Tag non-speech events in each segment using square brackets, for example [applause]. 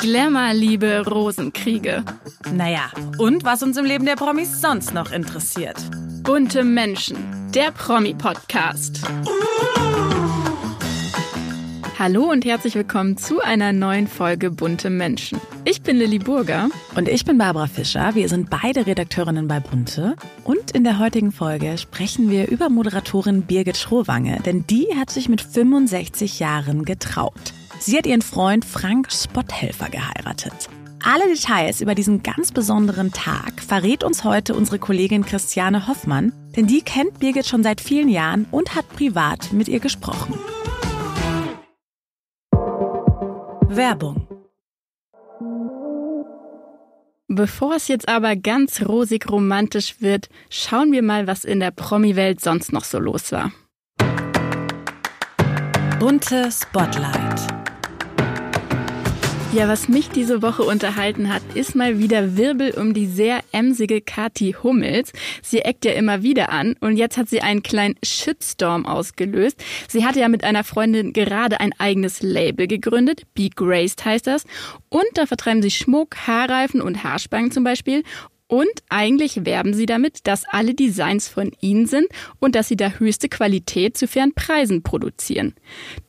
Glamour, Liebe, Rosenkriege. Naja, und was uns im Leben der Promis sonst noch interessiert. Bunte Menschen, der Promi-Podcast. Hallo und herzlich willkommen zu einer neuen Folge Bunte Menschen. Ich bin Lilly Burger. Und ich bin Barbara Fischer. Wir sind beide Redakteurinnen bei Bunte. Und in der heutigen Folge sprechen wir über Moderatorin Birgit Schrowange, denn die hat sich mit 65 Jahren getraut. Sie hat ihren Freund Frank Spotthelfer geheiratet. Alle Details über diesen ganz besonderen Tag verrät uns heute unsere Kollegin Christiane Hoffmann, denn die kennt Birgit schon seit vielen Jahren und hat privat mit ihr gesprochen. Werbung. Bevor es jetzt aber ganz rosig romantisch wird, schauen wir mal, was in der Promi-Welt sonst noch so los war. Bunte Spotlight. Ja, was mich diese Woche unterhalten hat, ist mal wieder Wirbel um die sehr emsige Kati Hummels. Sie eckt ja immer wieder an und jetzt hat sie einen kleinen Shitstorm ausgelöst. Sie hatte ja mit einer Freundin gerade ein eigenes Label gegründet, Be Graced heißt das. Und da vertreiben sie Schmuck, Haarreifen und Haarspangen zum Beispiel. Und eigentlich werben sie damit, dass alle Designs von ihnen sind und dass sie da höchste Qualität zu fairen Preisen produzieren.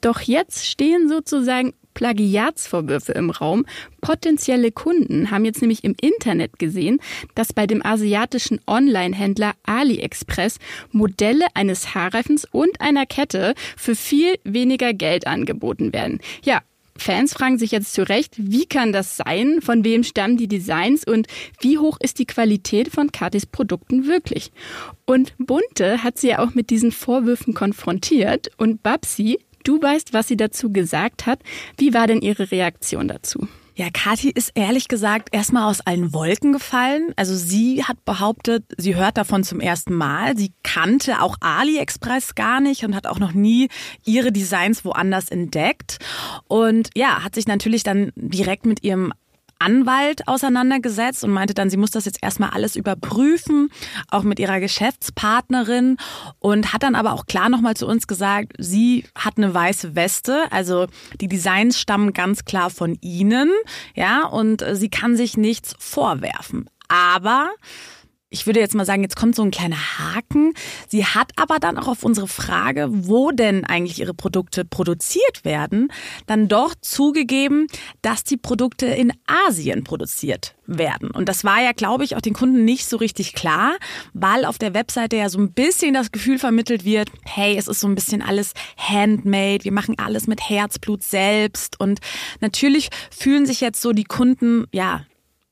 Doch jetzt stehen sozusagen Plagiatsvorwürfe im Raum. Potenzielle Kunden haben jetzt nämlich im Internet gesehen, dass bei dem asiatischen Online-Händler AliExpress Modelle eines Haarreifens und einer Kette für viel weniger Geld angeboten werden. Ja, Fans fragen sich jetzt zu Recht, wie kann das sein? Von wem stammen die Designs und wie hoch ist die Qualität von Katis Produkten wirklich? Und Bunte hat sie ja auch mit diesen Vorwürfen konfrontiert und Babsi, Du weißt, was sie dazu gesagt hat. Wie war denn ihre Reaktion dazu? Ja, Kathi ist ehrlich gesagt erstmal aus allen Wolken gefallen. Also sie hat behauptet, sie hört davon zum ersten Mal. Sie kannte auch AliExpress gar nicht und hat auch noch nie ihre Designs woanders entdeckt. Und ja, hat sich natürlich dann direkt mit ihrem Anwalt auseinandergesetzt und meinte dann, sie muss das jetzt erstmal alles überprüfen, auch mit ihrer Geschäftspartnerin und hat dann aber auch klar nochmal zu uns gesagt, sie hat eine weiße Weste, also die Designs stammen ganz klar von ihnen, ja, und sie kann sich nichts vorwerfen. Aber ich würde jetzt mal sagen, jetzt kommt so ein kleiner Haken. Sie hat aber dann auch auf unsere Frage, wo denn eigentlich ihre Produkte produziert werden, dann doch zugegeben, dass die Produkte in Asien produziert werden. Und das war ja, glaube ich, auch den Kunden nicht so richtig klar, weil auf der Webseite ja so ein bisschen das Gefühl vermittelt wird, hey, es ist so ein bisschen alles handmade, wir machen alles mit Herzblut selbst. Und natürlich fühlen sich jetzt so die Kunden, ja,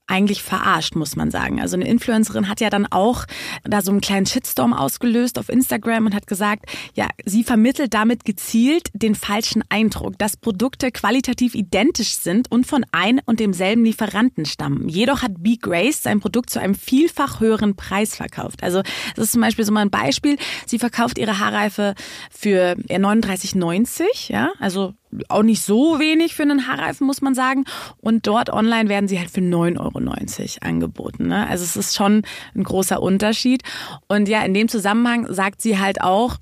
eigentlich verarscht, muss man sagen. Also eine Influencerin hat ja dann auch da so einen kleinen Shitstorm ausgelöst auf Instagram und hat gesagt, ja, sie vermittelt damit gezielt den falschen Eindruck, dass Produkte qualitativ identisch sind und von ein und demselben Lieferanten stammen. Jedoch hat B. Grace sein Produkt zu einem vielfach höheren Preis verkauft. Also das ist zum Beispiel so mal ein Beispiel. Sie verkauft ihre Haarreife für 39,90, ja, also auch nicht so wenig für einen Haarreifen, muss man sagen. Und dort online werden sie halt für 9,90 Euro angeboten. Ne? Also es ist schon ein großer Unterschied. Und ja, in dem Zusammenhang sagt sie halt auch,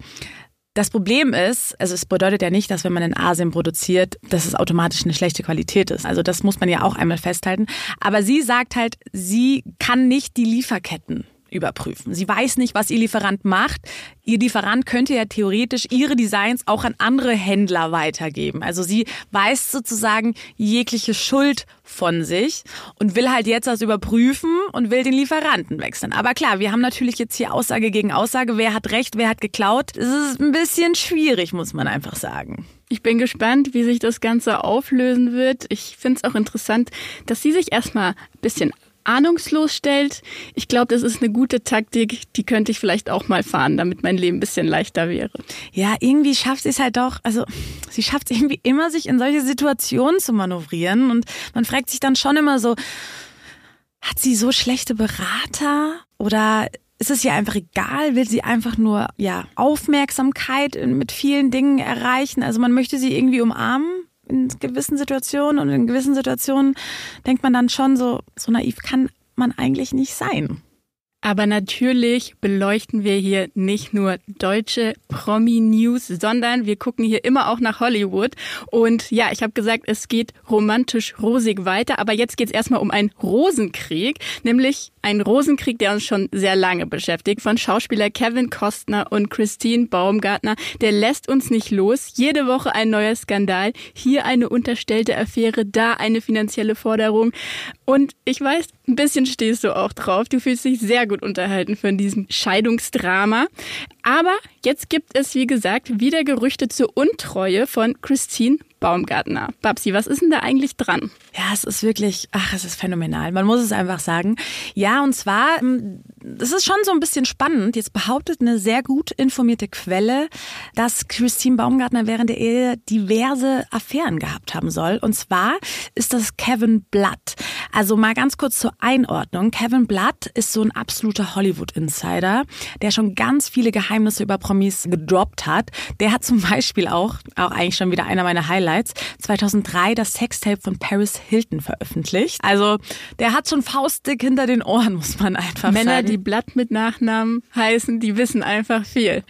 das Problem ist, also es bedeutet ja nicht, dass wenn man in Asien produziert, dass es automatisch eine schlechte Qualität ist. Also das muss man ja auch einmal festhalten. Aber sie sagt halt, sie kann nicht die Lieferketten überprüfen. Sie weiß nicht, was ihr Lieferant macht. Ihr Lieferant könnte ja theoretisch ihre Designs auch an andere Händler weitergeben. Also sie weiß sozusagen jegliche Schuld von sich und will halt jetzt das überprüfen und will den Lieferanten wechseln. Aber klar, wir haben natürlich jetzt hier Aussage gegen Aussage. Wer hat recht, wer hat geklaut? Es ist ein bisschen schwierig, muss man einfach sagen. Ich bin gespannt, wie sich das Ganze auflösen wird. Ich finde es auch interessant, dass sie sich erstmal ein bisschen ahnungslos stellt. Ich glaube, das ist eine gute Taktik, die könnte ich vielleicht auch mal fahren, damit mein Leben ein bisschen leichter wäre. Ja, irgendwie schafft sie es halt doch, also sie schafft es irgendwie immer, sich in solche Situationen zu manövrieren und man fragt sich dann schon immer so, hat sie so schlechte Berater oder ist es ihr einfach egal? Will sie einfach nur ja Aufmerksamkeit mit vielen Dingen erreichen? Also man möchte sie irgendwie umarmen in gewissen Situationen und in gewissen Situationen denkt man dann schon so, so naiv kann man eigentlich nicht sein. Aber natürlich beleuchten wir hier nicht nur deutsche Promi-News, sondern wir gucken hier immer auch nach Hollywood. Und ja, ich habe gesagt, es geht romantisch rosig weiter. Aber jetzt geht es erstmal um einen Rosenkrieg, nämlich einen Rosenkrieg, der uns schon sehr lange beschäftigt, von Schauspieler Kevin Costner und Christine Baumgartner. Der lässt uns nicht los. Jede Woche ein neuer Skandal. Hier eine unterstellte Affäre, da eine finanzielle Forderung. Und ich weiß, ein bisschen stehst du auch drauf. Du fühlst dich sehr gut unterhalten von diesem Scheidungsdrama. Aber jetzt gibt es, wie gesagt, wieder Gerüchte zur Untreue von Christine Baumgartner. Babsi, was ist denn da eigentlich dran? Ja, es ist wirklich, ach, es ist phänomenal. Man muss es einfach sagen. Ja, und zwar, ähm, es ist schon so ein bisschen spannend. Jetzt behauptet eine sehr gut informierte Quelle, dass Christine Baumgartner während der Ehe diverse Affären gehabt haben soll. Und zwar ist das Kevin Blood. Also mal ganz kurz zur Einordnung. Kevin Blood ist so ein absoluter Hollywood-Insider, der schon ganz viele Geheimnisse über Promis gedroppt hat. Der hat zum Beispiel auch, auch eigentlich schon wieder einer meiner Highlights, 2003 das Sextape von Paris Hilton veröffentlicht. Also der hat schon faustdick hinter den Ohren, muss man einfach Männer, sagen. Männer, die Blatt mit Nachnamen heißen, die wissen einfach viel.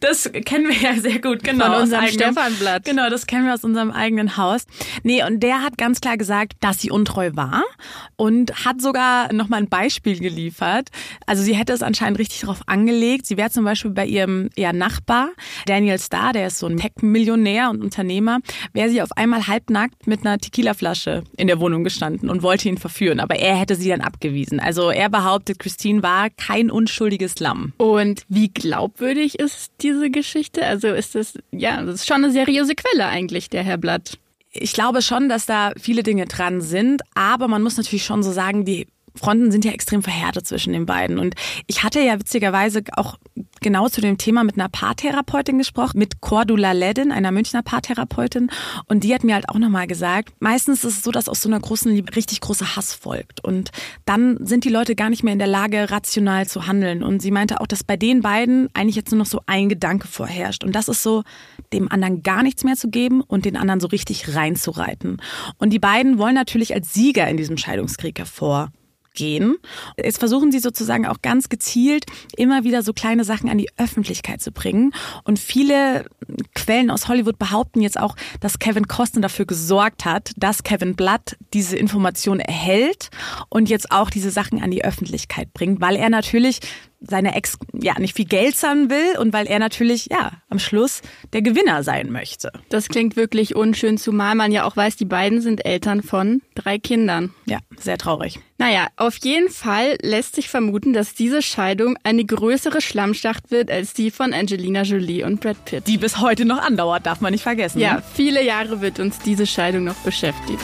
Das kennen wir ja sehr gut, genau. Von unserem Stefan Blatt. Genau, das kennen wir aus unserem eigenen Haus. Nee, und der hat ganz klar gesagt, dass sie untreu war und hat sogar nochmal ein Beispiel geliefert. Also sie hätte es anscheinend richtig drauf angelegt. Sie wäre zum Beispiel bei ihrem ja, Nachbar, Daniel Starr, der ist so ein Tech-Millionär und Unternehmer, wäre sie auf einmal halbnackt mit einer Tequila-Flasche in der Wohnung gestanden und wollte ihn verführen. Aber er hätte sie dann abgewiesen. Also er behauptet, Christine war kein unschuldiges Lamm. Und wie glaubwürdig ist die diese Geschichte? Also ist das, ja, das ist schon eine seriöse Quelle eigentlich, der Herr Blatt. Ich glaube schon, dass da viele Dinge dran sind, aber man muss natürlich schon so sagen, die Fronten sind ja extrem verhärtet zwischen den beiden. Und ich hatte ja witzigerweise auch genau zu dem Thema mit einer Paartherapeutin gesprochen, mit Cordula Ledin, einer Münchner Paartherapeutin. Und die hat mir halt auch nochmal gesagt, meistens ist es so, dass aus so einer großen Liebe richtig großer Hass folgt. Und dann sind die Leute gar nicht mehr in der Lage, rational zu handeln. Und sie meinte auch, dass bei den beiden eigentlich jetzt nur noch so ein Gedanke vorherrscht. Und das ist so, dem anderen gar nichts mehr zu geben und den anderen so richtig reinzureiten. Und die beiden wollen natürlich als Sieger in diesem Scheidungskrieg hervor gehen. Jetzt versuchen sie sozusagen auch ganz gezielt immer wieder so kleine Sachen an die Öffentlichkeit zu bringen. Und viele Quellen aus Hollywood behaupten jetzt auch, dass Kevin Costner dafür gesorgt hat, dass Kevin Blood diese Information erhält und jetzt auch diese Sachen an die Öffentlichkeit bringt, weil er natürlich seine Ex ja nicht viel Geld zahlen will und weil er natürlich ja am Schluss der Gewinner sein möchte. Das klingt wirklich unschön, zumal man ja auch weiß, die beiden sind Eltern von drei Kindern. Ja, sehr traurig. Naja, auf jeden Fall lässt sich vermuten, dass diese Scheidung eine größere Schlammschacht wird als die von Angelina Jolie und Brad Pitt. Die bis heute noch andauert, darf man nicht vergessen. Ja, viele Jahre wird uns diese Scheidung noch beschäftigen.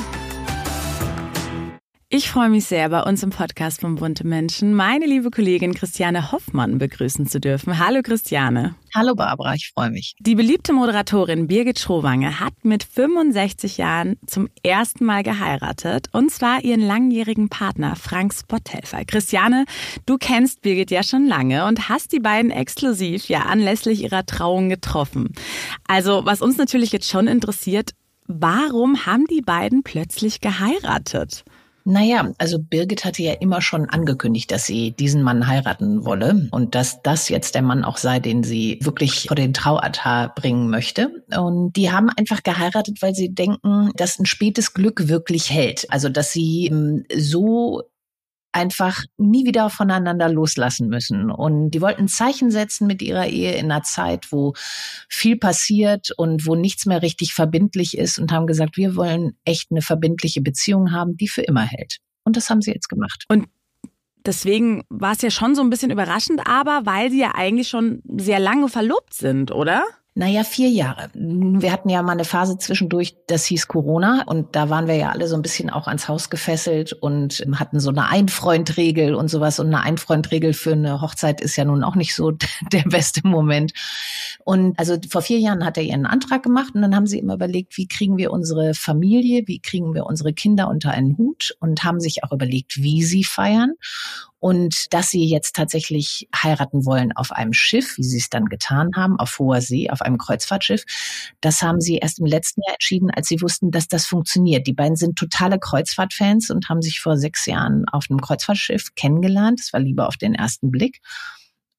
Ich freue mich sehr, bei uns im Podcast von Bunte Menschen meine liebe Kollegin Christiane Hoffmann begrüßen zu dürfen. Hallo Christiane. Hallo Barbara, ich freue mich. Die beliebte Moderatorin Birgit Schrowange hat mit 65 Jahren zum ersten Mal geheiratet und zwar ihren langjährigen Partner Frank Spotthelfer. Christiane, du kennst Birgit ja schon lange und hast die beiden exklusiv ja anlässlich ihrer Trauung getroffen. Also was uns natürlich jetzt schon interessiert, warum haben die beiden plötzlich geheiratet? Naja, also Birgit hatte ja immer schon angekündigt, dass sie diesen Mann heiraten wolle und dass das jetzt der Mann auch sei, den sie wirklich vor den Traualtar bringen möchte. Und die haben einfach geheiratet, weil sie denken, dass ein spätes Glück wirklich hält. Also dass sie ähm, so einfach nie wieder voneinander loslassen müssen. Und die wollten Zeichen setzen mit ihrer Ehe in einer Zeit, wo viel passiert und wo nichts mehr richtig verbindlich ist und haben gesagt, wir wollen echt eine verbindliche Beziehung haben, die für immer hält. Und das haben sie jetzt gemacht. Und Deswegen war es ja schon so ein bisschen überraschend, aber weil sie ja eigentlich schon sehr lange verlobt sind, oder? Naja, vier Jahre. Wir hatten ja mal eine Phase zwischendurch, das hieß Corona und da waren wir ja alle so ein bisschen auch ans Haus gefesselt und hatten so eine Einfreundregel und sowas. Und eine Einfreundregel für eine Hochzeit ist ja nun auch nicht so [laughs] der beste Moment. Und also vor vier Jahren hat er ihren Antrag gemacht und dann haben sie immer überlegt, wie kriegen wir unsere Familie, wie kriegen wir unsere Kinder unter einen Hut und haben sich auch überlegt, wie sie feiern. Und dass sie jetzt tatsächlich heiraten wollen auf einem Schiff, wie sie es dann getan haben, auf hoher See, auf einem Kreuzfahrtschiff, das haben sie erst im letzten Jahr entschieden, als sie wussten, dass das funktioniert. Die beiden sind totale Kreuzfahrtfans und haben sich vor sechs Jahren auf einem Kreuzfahrtschiff kennengelernt. Das war lieber auf den ersten Blick.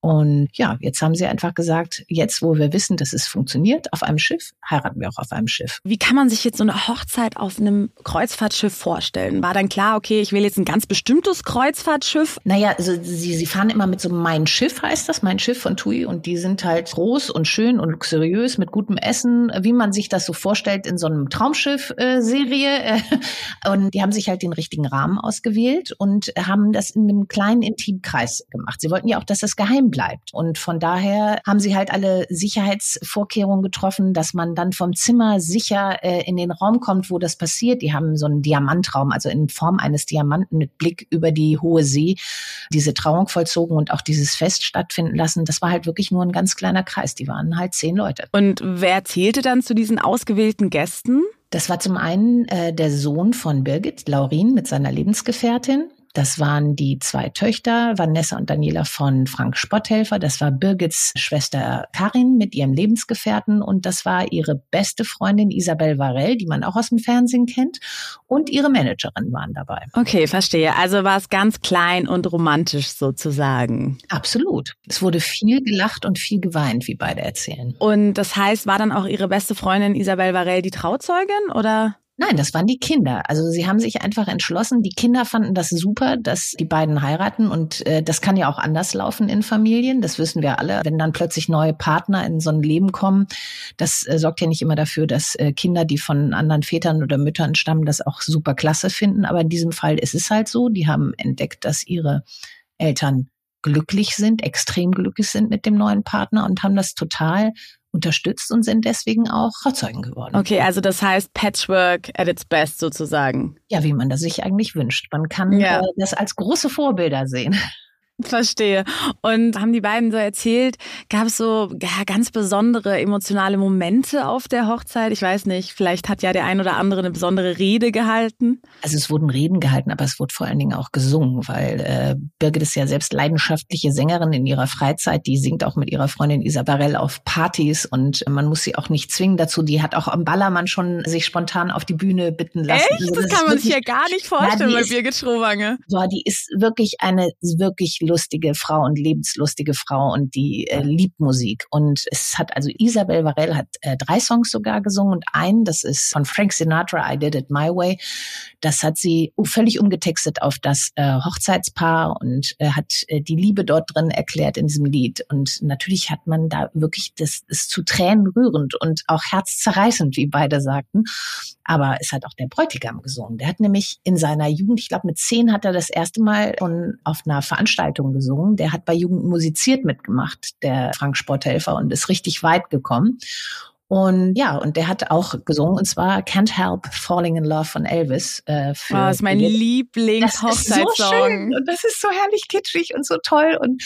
Und ja, jetzt haben sie einfach gesagt, jetzt wo wir wissen, dass es funktioniert auf einem Schiff, heiraten wir auch auf einem Schiff. Wie kann man sich jetzt so eine Hochzeit auf einem Kreuzfahrtschiff vorstellen? War dann klar, okay, ich will jetzt ein ganz bestimmtes Kreuzfahrtschiff? Naja, also sie, sie fahren immer mit so Mein Schiff heißt das, Mein Schiff von TUI und die sind halt groß und schön und luxuriös mit gutem Essen, wie man sich das so vorstellt in so einem Traumschiff-Serie. und die haben sich halt den richtigen Rahmen ausgewählt und haben das in einem kleinen Intimkreis gemacht. Sie wollten ja auch, dass das geheim bleibt. Und von daher haben sie halt alle Sicherheitsvorkehrungen getroffen, dass man dann vom Zimmer sicher äh, in den Raum kommt, wo das passiert. Die haben so einen Diamantraum, also in Form eines Diamanten mit Blick über die hohe See, diese Trauung vollzogen und auch dieses Fest stattfinden lassen. Das war halt wirklich nur ein ganz kleiner Kreis. Die waren halt zehn Leute. Und wer zählte dann zu diesen ausgewählten Gästen? Das war zum einen äh, der Sohn von Birgit, Laurin, mit seiner Lebensgefährtin. Das waren die zwei Töchter, Vanessa und Daniela von Frank Spotthelfer. Das war Birgits Schwester Karin mit ihrem Lebensgefährten und das war ihre beste Freundin Isabel Varell, die man auch aus dem Fernsehen kennt. Und ihre Managerin waren dabei. Okay, verstehe. Also war es ganz klein und romantisch sozusagen. Absolut. Es wurde viel gelacht und viel geweint, wie beide erzählen. Und das heißt, war dann auch ihre beste Freundin Isabel Varell die Trauzeugin oder? Nein, das waren die Kinder. Also sie haben sich einfach entschlossen. Die Kinder fanden das super, dass die beiden heiraten und äh, das kann ja auch anders laufen in Familien. Das wissen wir alle. Wenn dann plötzlich neue Partner in so ein Leben kommen, das äh, sorgt ja nicht immer dafür, dass äh, Kinder, die von anderen Vätern oder Müttern stammen, das auch super klasse finden. Aber in diesem Fall ist es halt so. Die haben entdeckt, dass ihre Eltern glücklich sind, extrem glücklich sind mit dem neuen Partner und haben das total unterstützt und sind deswegen auch Trauzeugen geworden. Okay, also das heißt Patchwork at its best sozusagen. Ja, wie man das sich eigentlich wünscht. Man kann ja. äh, das als große Vorbilder sehen. Verstehe. Und haben die beiden so erzählt, gab es so ja, ganz besondere emotionale Momente auf der Hochzeit? Ich weiß nicht, vielleicht hat ja der ein oder andere eine besondere Rede gehalten. Also es wurden Reden gehalten, aber es wurde vor allen Dingen auch gesungen, weil äh, Birgit ist ja selbst leidenschaftliche Sängerin in ihrer Freizeit. Die singt auch mit ihrer Freundin Isabel auf Partys und man muss sie auch nicht zwingen dazu. Die hat auch am Ballermann schon sich spontan auf die Bühne bitten lassen. Echt? Also das, das kann man sich ja gar nicht vorstellen ja, bei Birgit Schrowange. So, die ist wirklich eine wirklich lustige Frau und lebenslustige Frau und die äh, liebt Musik. Und es hat also Isabel Varell hat äh, drei Songs sogar gesungen und einen, das ist von Frank Sinatra, I Did It My Way. Das hat sie völlig umgetextet auf das äh, Hochzeitspaar und äh, hat äh, die Liebe dort drin erklärt in diesem Lied. Und natürlich hat man da wirklich das ist zu Tränen rührend und auch herzzerreißend, wie beide sagten. Aber es hat auch der Bräutigam gesungen. Der hat nämlich in seiner Jugend, ich glaube mit zehn hat er das erste Mal schon auf einer Veranstaltung gesungen. Der hat bei Jugend musiziert mitgemacht, der Frank Sporthelfer, und ist richtig weit gekommen. Und ja, und der hat auch gesungen, und zwar Can't Help Falling in Love von Elvis. Äh, für oh, das ist mein Lieblings-Hochzeitssong. So und das ist so herrlich kitschig und so toll. Und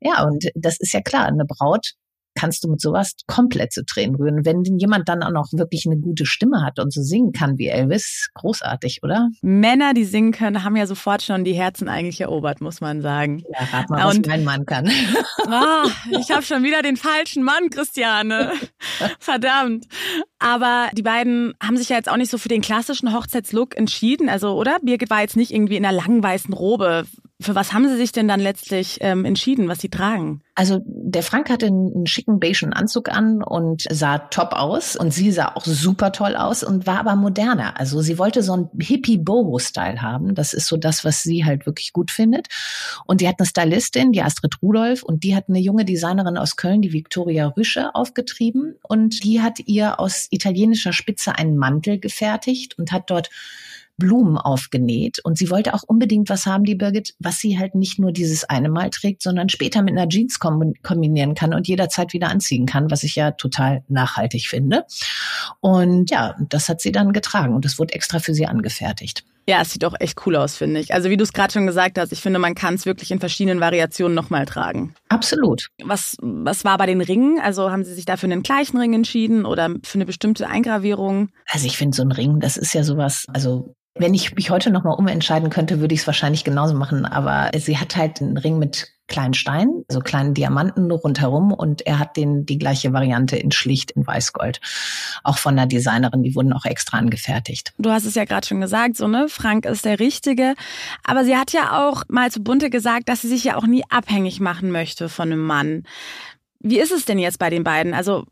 ja, und das ist ja klar, eine Braut kannst du mit sowas komplett zu Tränen rühren. Wenn jemand dann auch noch wirklich eine gute Stimme hat und so singen kann wie Elvis, großartig, oder? Männer, die singen können, haben ja sofort schon die Herzen eigentlich erobert, muss man sagen. Ja, rat mal, und, was mein Mann kann. Oh, [laughs] ich habe schon wieder den falschen Mann, Christiane. [laughs] Verdammt. Aber die beiden haben sich ja jetzt auch nicht so für den klassischen Hochzeitslook entschieden, also oder? Birgit war jetzt nicht irgendwie in einer langen weißen Robe. Für was haben Sie sich denn dann letztlich ähm, entschieden, was Sie tragen? Also der Frank hatte einen schicken beigen Anzug an und sah top aus und sie sah auch super toll aus und war aber moderner. Also sie wollte so einen Hippie-Boho-Style haben. Das ist so das, was sie halt wirklich gut findet. Und die hat eine Stylistin, die Astrid Rudolph, und die hat eine junge Designerin aus Köln, die Victoria Rüsche, aufgetrieben. Und die hat ihr aus italienischer Spitze einen Mantel gefertigt und hat dort Blumen aufgenäht. Und sie wollte auch unbedingt was haben, die Birgit, was sie halt nicht nur dieses eine Mal trägt, sondern später mit einer Jeans kombinieren kann und jederzeit wieder anziehen kann, was ich ja total nachhaltig finde. Und ja, das hat sie dann getragen und das wurde extra für sie angefertigt. Ja, es sieht auch echt cool aus, finde ich. Also wie du es gerade schon gesagt hast, ich finde, man kann es wirklich in verschiedenen Variationen nochmal tragen. Absolut. Was, was war bei den Ringen? Also haben Sie sich da für einen gleichen Ring entschieden oder für eine bestimmte Eingravierung? Also ich finde so ein Ring, das ist ja sowas, also Wenn ich mich heute nochmal umentscheiden könnte, würde ich es wahrscheinlich genauso machen. Aber sie hat halt einen Ring mit kleinen Steinen, also kleinen Diamanten rundherum und er hat den die gleiche Variante in schlicht in Weißgold. Auch von der Designerin, die wurden auch extra angefertigt. Du hast es ja gerade schon gesagt, so ne, Frank ist der Richtige. Aber sie hat ja auch mal zu Bunte gesagt, dass sie sich ja auch nie abhängig machen möchte von einem Mann. Wie ist es denn jetzt bei den beiden? Also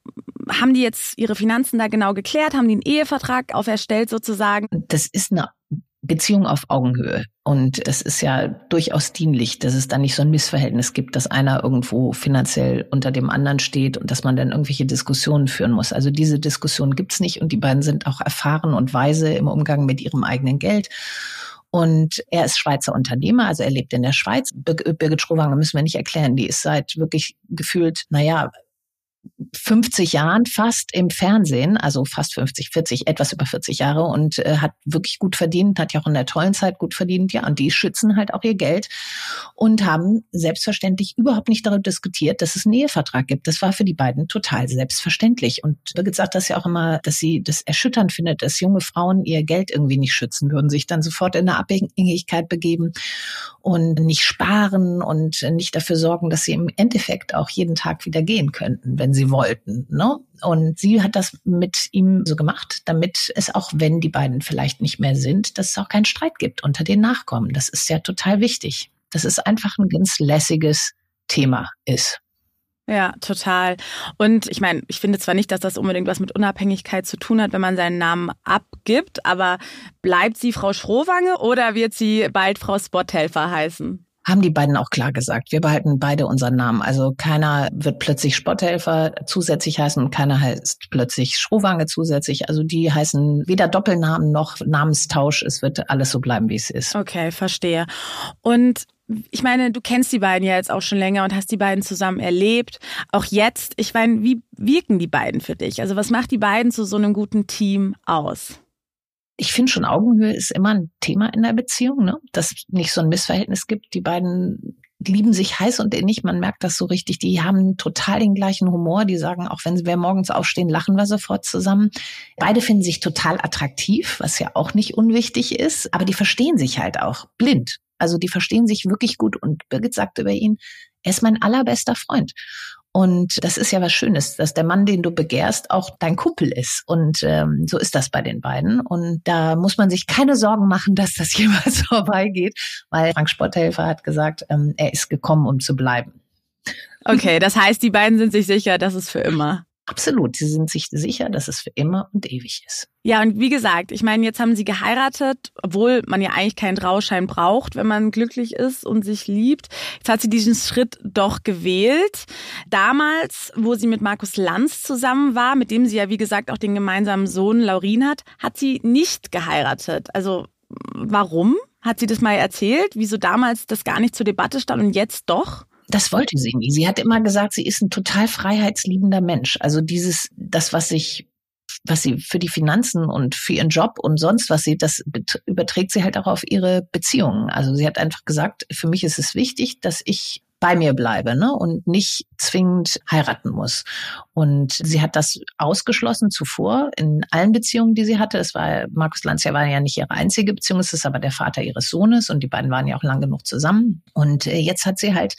haben die jetzt ihre Finanzen da genau geklärt? Haben die einen Ehevertrag auferstellt sozusagen? Das ist eine Beziehung auf Augenhöhe. Und es ist ja durchaus dienlich, dass es da nicht so ein Missverhältnis gibt, dass einer irgendwo finanziell unter dem anderen steht und dass man dann irgendwelche Diskussionen führen muss. Also diese Diskussion gibt's nicht und die beiden sind auch erfahren und weise im Umgang mit ihrem eigenen Geld. Und er ist Schweizer Unternehmer, also er lebt in der Schweiz. Birgit Schrowanger müssen wir nicht erklären, die ist seit wirklich gefühlt, naja, 50 Jahren fast im Fernsehen, also fast 50, 40, etwas über 40 Jahre und äh, hat wirklich gut verdient, hat ja auch in der tollen Zeit gut verdient, ja, und die schützen halt auch ihr Geld und haben selbstverständlich überhaupt nicht darüber diskutiert, dass es einen Ehevertrag gibt. Das war für die beiden total selbstverständlich. Und Birgit sagt das ja auch immer, dass sie das erschütternd findet, dass junge Frauen ihr Geld irgendwie nicht schützen würden, sich dann sofort in eine Abhängigkeit begeben und nicht sparen und nicht dafür sorgen, dass sie im Endeffekt auch jeden Tag wieder gehen könnten, wenn sie wollten. Ne? Und sie hat das mit ihm so gemacht, damit es auch, wenn die beiden vielleicht nicht mehr sind, dass es auch keinen Streit gibt unter den Nachkommen. Das ist ja total wichtig. Dass es einfach ein ganz lässiges Thema ist. Ja, total. Und ich meine, ich finde zwar nicht, dass das unbedingt was mit Unabhängigkeit zu tun hat, wenn man seinen Namen abgibt, aber bleibt sie Frau Schrowange oder wird sie bald Frau Spothelfer heißen? Haben die beiden auch klar gesagt. Wir behalten beide unseren Namen. Also keiner wird plötzlich Spotthelfer zusätzlich heißen und keiner heißt plötzlich Schrowange zusätzlich. Also die heißen weder Doppelnamen noch Namenstausch. Es wird alles so bleiben, wie es ist. Okay, verstehe. Und ich meine, du kennst die beiden ja jetzt auch schon länger und hast die beiden zusammen erlebt. Auch jetzt, ich meine, wie wirken die beiden für dich? Also was macht die beiden zu so einem guten Team aus? Ich finde schon, Augenhöhe ist immer ein Thema in der Beziehung, ne? dass nicht so ein Missverhältnis gibt. Die beiden lieben sich heiß und innig. Man merkt das so richtig. Die haben total den gleichen Humor. Die sagen, auch wenn wir morgens aufstehen, lachen wir sofort zusammen. Beide finden sich total attraktiv, was ja auch nicht unwichtig ist. Aber die verstehen sich halt auch blind. Also die verstehen sich wirklich gut. Und Birgit sagt über ihn, er ist mein allerbester Freund. Und das ist ja was Schönes, dass der Mann, den du begehrst, auch dein Kumpel ist. Und ähm, so ist das bei den beiden. Und da muss man sich keine Sorgen machen, dass das [laughs] jemals vorbeigeht, weil Frank Sporthelfer hat gesagt, ähm, er ist gekommen, um zu bleiben. Okay, das heißt, die beiden sind sich sicher, dass es für immer. Absolut, sie sind sich sicher, dass es für immer und ewig ist. Ja, und wie gesagt, ich meine, jetzt haben sie geheiratet, obwohl man ja eigentlich keinen Trauschein braucht, wenn man glücklich ist und sich liebt. Jetzt hat sie diesen Schritt doch gewählt. Damals, wo sie mit Markus Lanz zusammen war, mit dem sie ja, wie gesagt, auch den gemeinsamen Sohn Laurin hat, hat sie nicht geheiratet. Also, warum? Hat sie das mal erzählt, wieso damals das gar nicht zur Debatte stand und jetzt doch? Das wollte sie nie. Sie hat immer gesagt, sie ist ein total freiheitsliebender Mensch. Also dieses, das, was sich was sie für die Finanzen und für ihren Job und sonst was sie, das überträgt sie halt auch auf ihre Beziehungen. Also sie hat einfach gesagt, für mich ist es wichtig, dass ich bei mir bleibe ne? und nicht zwingend heiraten muss. Und sie hat das ausgeschlossen zuvor in allen Beziehungen, die sie hatte. Es war Markus Lanz ja war ja nicht ihre einzige Beziehung, es ist aber der Vater ihres Sohnes und die beiden waren ja auch lang genug zusammen. Und äh, jetzt hat sie halt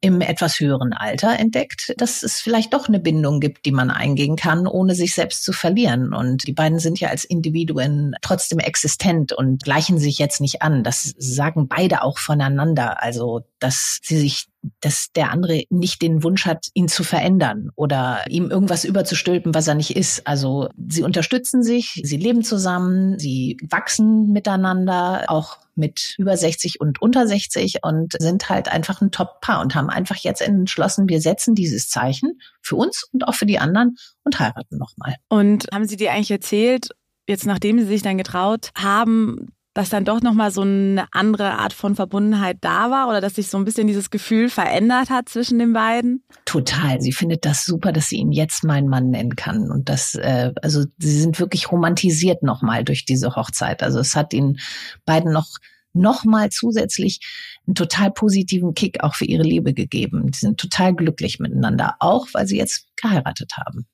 im etwas höheren Alter entdeckt, dass es vielleicht doch eine Bindung gibt, die man eingehen kann, ohne sich selbst zu verlieren. Und die beiden sind ja als Individuen trotzdem existent und gleichen sich jetzt nicht an. Das sagen beide auch voneinander. Also, dass sie sich dass der andere nicht den Wunsch hat, ihn zu verändern oder ihm irgendwas überzustülpen, was er nicht ist. Also sie unterstützen sich, sie leben zusammen, sie wachsen miteinander, auch mit über 60 und unter 60 und sind halt einfach ein Top-Paar und haben einfach jetzt entschlossen, wir setzen dieses Zeichen für uns und auch für die anderen und heiraten nochmal. Und haben Sie dir eigentlich erzählt, jetzt nachdem Sie sich dann getraut haben, dass dann doch nochmal so eine andere Art von Verbundenheit da war oder dass sich so ein bisschen dieses Gefühl verändert hat zwischen den beiden? Total. Sie findet das super, dass sie ihn jetzt meinen Mann nennen kann. Und das, äh, also sie sind wirklich romantisiert nochmal durch diese Hochzeit. Also es hat ihnen beiden noch nochmal zusätzlich einen total positiven Kick auch für ihre Liebe gegeben. Die sind total glücklich miteinander, auch weil sie jetzt geheiratet haben.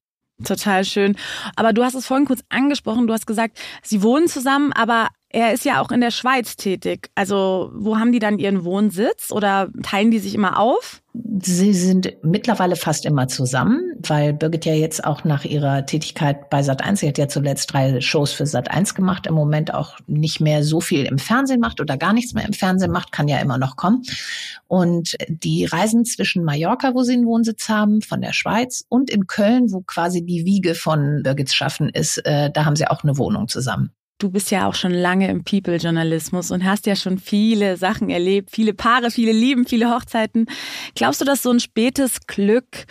Total schön. Aber du hast es vorhin kurz angesprochen. Du hast gesagt, sie wohnen zusammen, aber Er ist ja auch in der Schweiz tätig. Also wo haben die dann ihren Wohnsitz oder teilen die sich immer auf? Sie sind mittlerweile fast immer zusammen, weil Birgit ja jetzt auch nach ihrer Tätigkeit bei Sat1, sie hat ja zuletzt drei Shows für Sat1 gemacht, im Moment auch nicht mehr so viel im Fernsehen macht oder gar nichts mehr im Fernsehen macht, kann ja immer noch kommen. Und die reisen zwischen Mallorca, wo sie einen Wohnsitz haben, von der Schweiz und in Köln, wo quasi die Wiege von Birgits Schaffen ist, äh, da haben sie auch eine Wohnung zusammen. Du bist ja auch schon lange im People-Journalismus und hast ja schon viele Sachen erlebt, viele Paare, viele Lieben, viele Hochzeiten. Glaubst du, dass so ein spätes Glück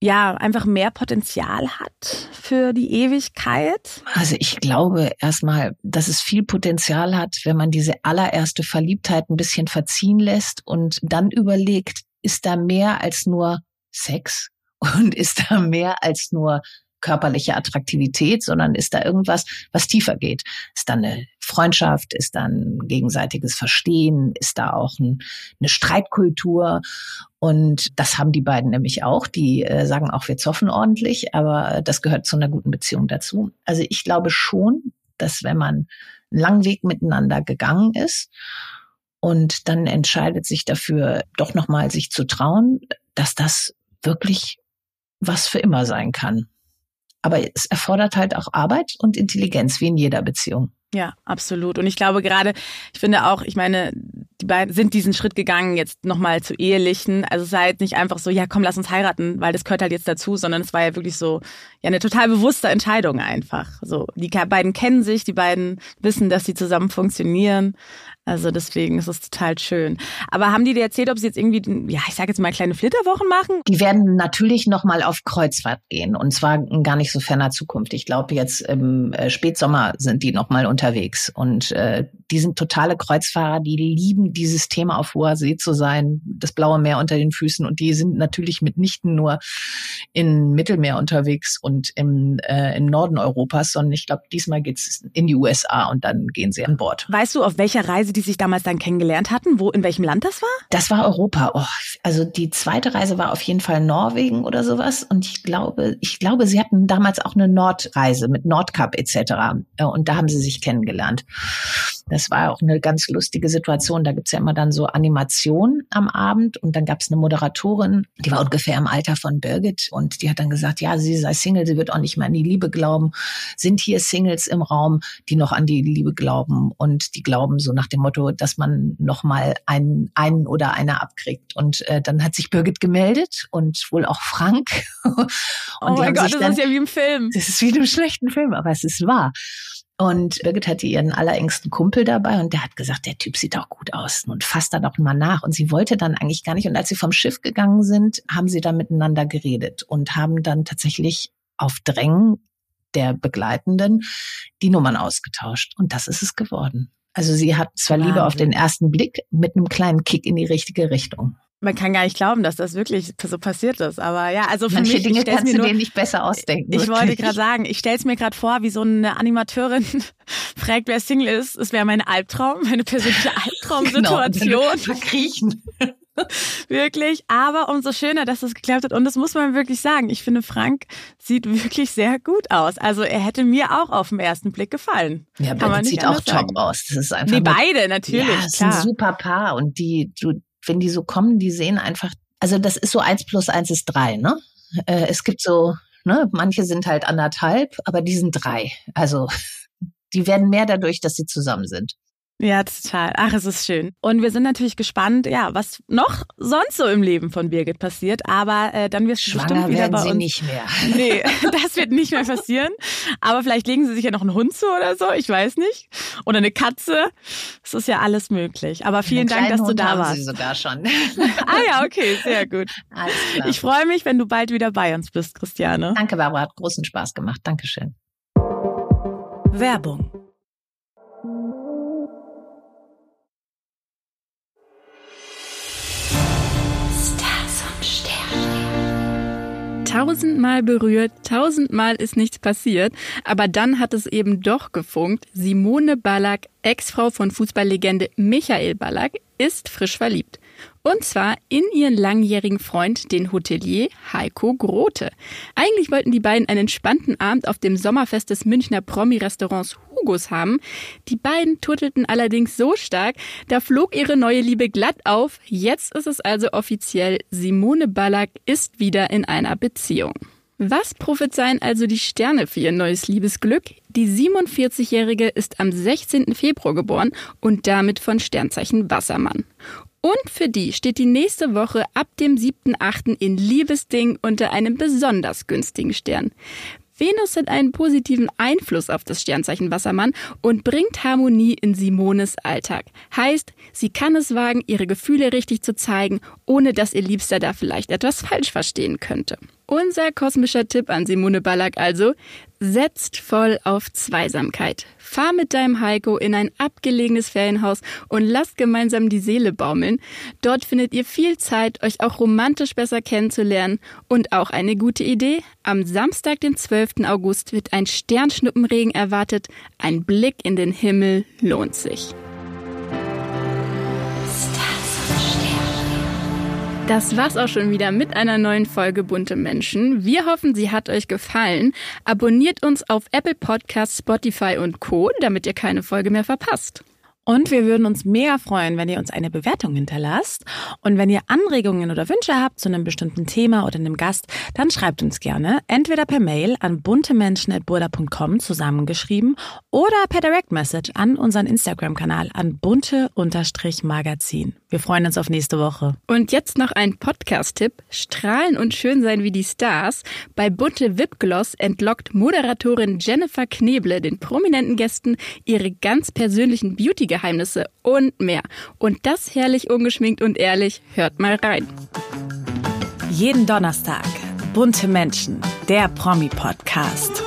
ja einfach mehr Potenzial hat für die Ewigkeit? Also ich glaube erstmal, dass es viel Potenzial hat, wenn man diese allererste Verliebtheit ein bisschen verziehen lässt und dann überlegt, ist da mehr als nur Sex und [laughs] ist da mehr als nur körperliche Attraktivität, sondern ist da irgendwas, was tiefer geht. Ist da eine Freundschaft, ist da ein gegenseitiges Verstehen, ist da auch ein, eine Streitkultur. Und das haben die beiden nämlich auch. Die äh, sagen auch, wir zoffen ordentlich, aber das gehört zu einer guten Beziehung dazu. Also ich glaube schon, dass wenn man einen langen Weg miteinander gegangen ist und dann entscheidet sich dafür, doch nochmal sich zu trauen, dass das wirklich was für immer sein kann. Aber es erfordert halt auch Arbeit und Intelligenz, wie in jeder Beziehung. Ja, absolut. Und ich glaube gerade, ich finde auch, ich meine, die beiden sind diesen Schritt gegangen, jetzt nochmal zu ehelichen. Also es sei jetzt nicht einfach so, ja komm, lass uns heiraten, weil das gehört halt jetzt dazu, sondern es war ja wirklich so, ja, eine total bewusste Entscheidung einfach. So, die beiden kennen sich, die beiden wissen, dass sie zusammen funktionieren. Also deswegen ist es total schön. Aber haben die dir erzählt, ob sie jetzt irgendwie, ja, ich sage jetzt mal kleine Flitterwochen machen? Die werden natürlich nochmal auf Kreuzfahrt gehen und zwar in gar nicht so ferner Zukunft. Ich glaube, jetzt im äh, Spätsommer sind die nochmal unterwegs und äh, die sind totale Kreuzfahrer, die lieben dieses Thema auf hoher See zu sein, das blaue Meer unter den Füßen und die sind natürlich mitnichten nur im Mittelmeer unterwegs und im, äh, im Norden Europas, sondern ich glaube, diesmal geht's in die USA und dann gehen sie an Bord. Weißt du, auf welcher Reise die sich damals dann kennengelernt hatten? Wo, in welchem Land das war? Das war Europa. Oh, also die zweite Reise war auf jeden Fall Norwegen oder sowas. Und ich glaube, ich glaube, sie hatten damals auch eine Nordreise mit Nordkap etc. Und da haben sie sich kennengelernt. Das war auch eine ganz lustige Situation. Da gibt's ja immer dann so Animationen am Abend und dann gab's eine Moderatorin, die war ungefähr im Alter von Birgit und die hat dann gesagt, ja, sie sei Single, sie wird auch nicht mehr an die Liebe glauben. Sind hier Singles im Raum, die noch an die Liebe glauben und die glauben so nach dem Motto, dass man noch mal einen, einen oder eine abkriegt. Und äh, dann hat sich Birgit gemeldet und wohl auch Frank. [laughs] und oh mein Gott, das dann, ist ja wie im Film. Das ist wie in einem schlechten Film, aber es ist wahr. Und Birgit hatte ihren allerengsten Kumpel dabei und der hat gesagt, der Typ sieht auch gut aus und fasst dann auch mal nach. Und sie wollte dann eigentlich gar nicht. Und als sie vom Schiff gegangen sind, haben sie dann miteinander geredet und haben dann tatsächlich auf Drängen der Begleitenden die Nummern ausgetauscht. Und das ist es geworden. Also sie hat zwar Wahnsinn. Liebe auf den ersten Blick mit einem kleinen Kick in die richtige Richtung. Man kann gar nicht glauben, dass das wirklich so passiert ist. Aber ja, also für Manche mich, Dinge kannst du nur, dir nicht besser ausdenken. Ich wirklich. wollte gerade sagen, ich stelle es mir gerade vor, wie so eine Animateurin [laughs] fragt, wer Single ist. Es wäre mein Albtraum, meine persönliche [laughs] Albtraumsituation. Genau, [laughs] wirklich. Aber umso schöner, dass es geklappt hat. Und das muss man wirklich sagen. Ich finde, Frank sieht wirklich sehr gut aus. Also er hätte mir auch auf den ersten Blick gefallen. Ja, aber er sieht auch top aus. Das ist einfach. Die beide, natürlich. Ja, das ist ein super Paar. Und die, du, wenn die so kommen, die sehen einfach, also das ist so eins plus eins ist drei, ne? Äh, es gibt so, ne, manche sind halt anderthalb, aber die sind drei. Also [laughs] die werden mehr dadurch, dass sie zusammen sind. Ja, total. Ach, es ist schön. Und wir sind natürlich gespannt, ja, was noch sonst so im Leben von Birgit passiert. Aber äh, dann wirst du Schwanger bestimmt wieder werden bei sie uns. nicht mehr. [laughs] Nee, [laughs] das wird nicht mehr passieren. Aber vielleicht legen sie sich ja noch einen Hund zu oder so, ich weiß nicht. Oder eine Katze. Es ist ja alles möglich. Aber vielen Dank, dass Hund du da haben warst. Sie sogar schon. [laughs] ah ja, okay, sehr gut. Alles klar. Ich freue mich, wenn du bald wieder bei uns bist, Christiane. Danke, Barbara. Hat großen Spaß gemacht. Dankeschön. Werbung. Tausendmal berührt, tausendmal ist nichts passiert, aber dann hat es eben doch gefunkt. Simone Ballack, Ex-Frau von Fußballlegende Michael Ballack, ist frisch verliebt. Und zwar in ihren langjährigen Freund, den Hotelier Heiko Grote. Eigentlich wollten die beiden einen entspannten Abend auf dem Sommerfest des Münchner Promi-Restaurants Hugos haben. Die beiden turtelten allerdings so stark, da flog ihre neue Liebe glatt auf. Jetzt ist es also offiziell, Simone Ballack ist wieder in einer Beziehung. Was prophezeien also die Sterne für ihr neues Liebesglück? Die 47-Jährige ist am 16. Februar geboren und damit von Sternzeichen Wassermann. Und für die steht die nächste Woche ab dem 7.8. in Liebesding unter einem besonders günstigen Stern. Venus hat einen positiven Einfluss auf das Sternzeichen Wassermann und bringt Harmonie in Simones Alltag. Heißt, sie kann es wagen, ihre Gefühle richtig zu zeigen, ohne dass ihr Liebster da vielleicht etwas falsch verstehen könnte. Unser kosmischer Tipp an Simone Ballack also, setzt voll auf Zweisamkeit. Fahr mit deinem Heiko in ein abgelegenes Ferienhaus und lasst gemeinsam die Seele baumeln. Dort findet ihr viel Zeit, euch auch romantisch besser kennenzulernen. Und auch eine gute Idee, am Samstag, den 12. August, wird ein Sternschnuppenregen erwartet. Ein Blick in den Himmel lohnt sich. Das war's auch schon wieder mit einer neuen Folge Bunte Menschen. Wir hoffen, sie hat euch gefallen. Abonniert uns auf Apple Podcasts, Spotify und Co., damit ihr keine Folge mehr verpasst. Und wir würden uns mega freuen, wenn ihr uns eine Bewertung hinterlasst. Und wenn ihr Anregungen oder Wünsche habt zu einem bestimmten Thema oder einem Gast, dann schreibt uns gerne entweder per Mail an buntemenschen.burda.com zusammengeschrieben oder per Direct Message an unseren Instagram-Kanal an bunte-magazin. Wir freuen uns auf nächste Woche. Und jetzt noch ein Podcast-Tipp. Strahlen und schön sein wie die Stars. Bei Bunte Wipgloss entlockt Moderatorin Jennifer Kneble den prominenten Gästen ihre ganz persönlichen Beauty Geheimnisse und mehr. Und das herrlich ungeschminkt und ehrlich. Hört mal rein. Jeden Donnerstag. Bunte Menschen. Der Promi-Podcast.